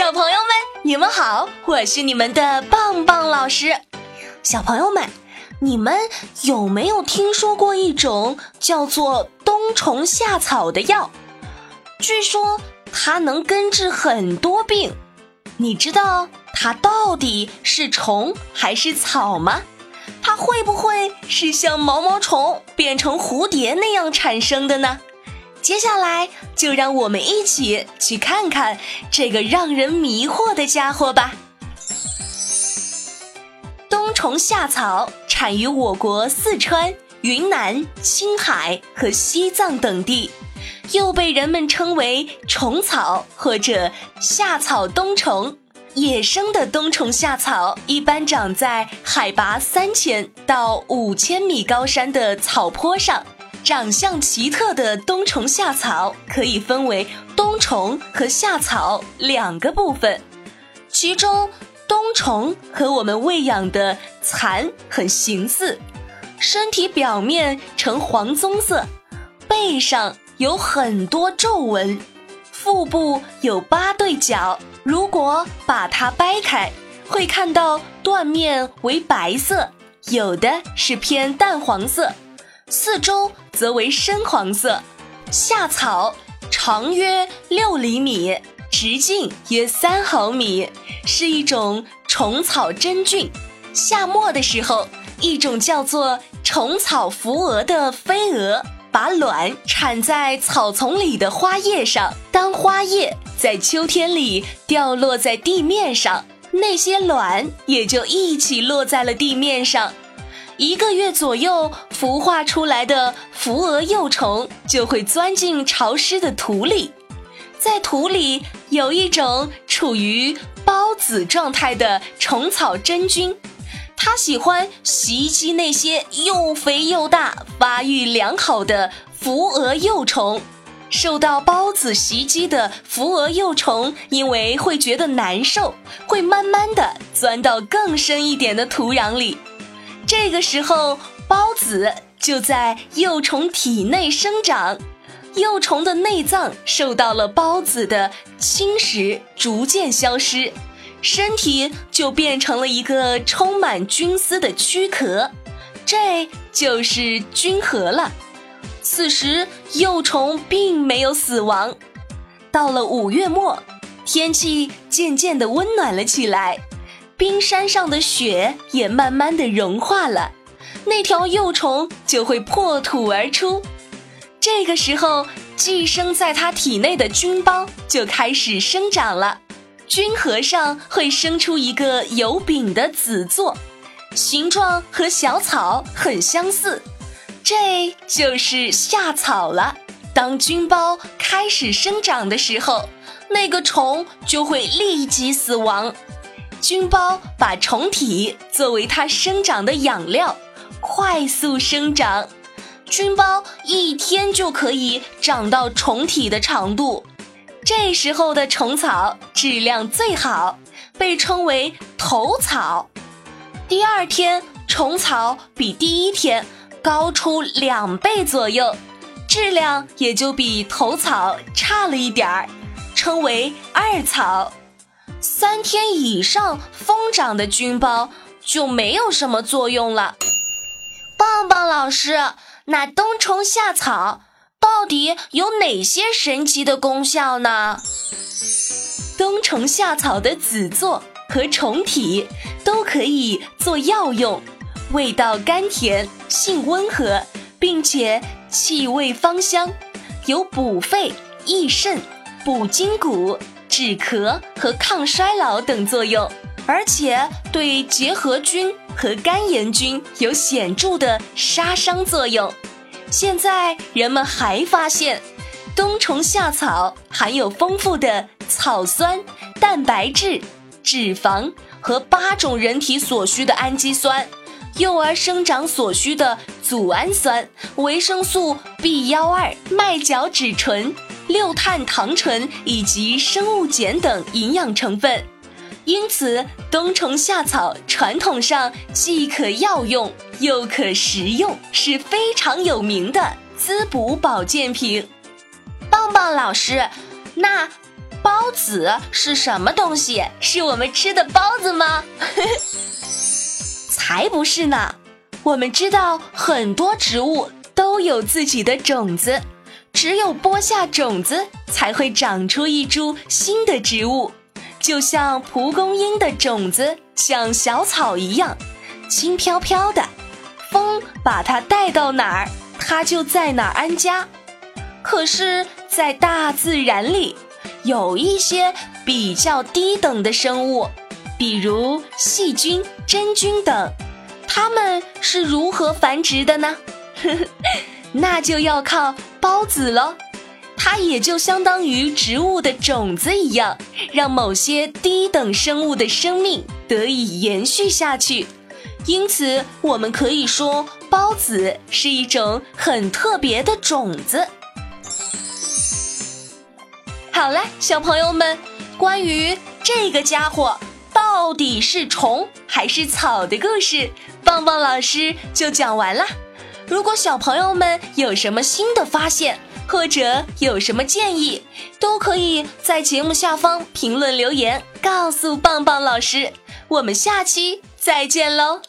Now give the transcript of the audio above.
小朋友们，你们好，我是你们的棒棒老师。小朋友们，你们有没有听说过一种叫做冬虫夏草的药？据说它能根治很多病。你知道它到底是虫还是草吗？它会不会是像毛毛虫变成蝴蝶那样产生的呢？接下来就让我们一起去看看这个让人迷惑的家伙吧。冬虫夏草产于我国四川、云南、青海和西藏等地，又被人们称为虫草或者夏草冬虫。野生的冬虫夏草一般长在海拔三千到五千米高山的草坡上。长相奇特的冬虫夏草可以分为冬虫和夏草两个部分，其中冬虫和我们喂养的蚕很形似，身体表面呈黄棕色，背上有很多皱纹，腹部有八对角。如果把它掰开，会看到断面为白色，有的是偏淡黄色。四周则为深黄色，夏草长约六厘米，直径约三毫米，是一种虫草真菌。夏末的时候，一种叫做虫草伏蛾的飞蛾，把卵产在草丛里的花叶上。当花叶在秋天里掉落在地面上，那些卵也就一起落在了地面上。一个月左右，孵化出来的茯蛾幼虫就会钻进潮湿的土里，在土里有一种处于孢子状态的虫草真菌，它喜欢袭击那些又肥又大、发育良好的茯蛾幼虫。受到孢子袭击的茯蛾幼虫，因为会觉得难受，会慢慢的钻到更深一点的土壤里。这个时候，孢子就在幼虫体内生长，幼虫的内脏受到了孢子的侵蚀，逐渐消失，身体就变成了一个充满菌丝的躯壳，这就是菌核了。此时，幼虫并没有死亡。到了五月末，天气渐渐的温暖了起来。冰山上的雪也慢慢的融化了，那条幼虫就会破土而出。这个时候，寄生在它体内的菌包就开始生长了，菌核上会生出一个有柄的子座，形状和小草很相似，这就是夏草了。当菌包开始生长的时候，那个虫就会立即死亡。菌包把虫体作为它生长的养料，快速生长。菌包一天就可以长到虫体的长度。这时候的虫草质量最好，被称为头草。第二天，虫草比第一天高出两倍左右，质量也就比头草差了一点儿，称为二草。三天以上疯长的菌包就没有什么作用了。棒棒老师，那冬虫夏草到底有哪些神奇的功效呢？冬虫夏草的子座和虫体都可以做药用，味道甘甜，性温和，并且气味芳香，有补肺、益肾、补筋骨。止咳和抗衰老等作用，而且对结核菌和肝炎菌有显著的杀伤作用。现在人们还发现，冬虫夏草含有丰富的草酸、蛋白质、脂肪和八种人体所需的氨基酸，幼儿生长所需的组氨酸、维生素 B 幺二、麦角脂醇。六碳糖醇以及生物碱等营养成分，因此冬虫夏草传统上既可药用又可食用，是非常有名的滋补保健品。棒棒老师，那孢子是什么东西？是我们吃的包子吗？才不是呢！我们知道很多植物都有自己的种子，只有播下种子，才会长出一株新的植物。就像蒲公英的种子，像小草一样，轻飘飘的，风把它带到哪儿，它就在哪儿安家。可是，在大自然里，有一些比较低等的生物，比如细菌、真菌等，它们是如何繁殖的呢？那就要靠孢子喽。它也就相当于植物的种子一样，让某些低等生物的生命得以延续下去。因此，我们可以说，孢子是一种很特别的种子。好了，小朋友们，关于这个家伙到底是虫还是草的故事，棒棒老师就讲完了。如果小朋友们有什么新的发现，或者有什么建议，都可以在节目下方评论留言，告诉棒棒老师。我们下期再见喽！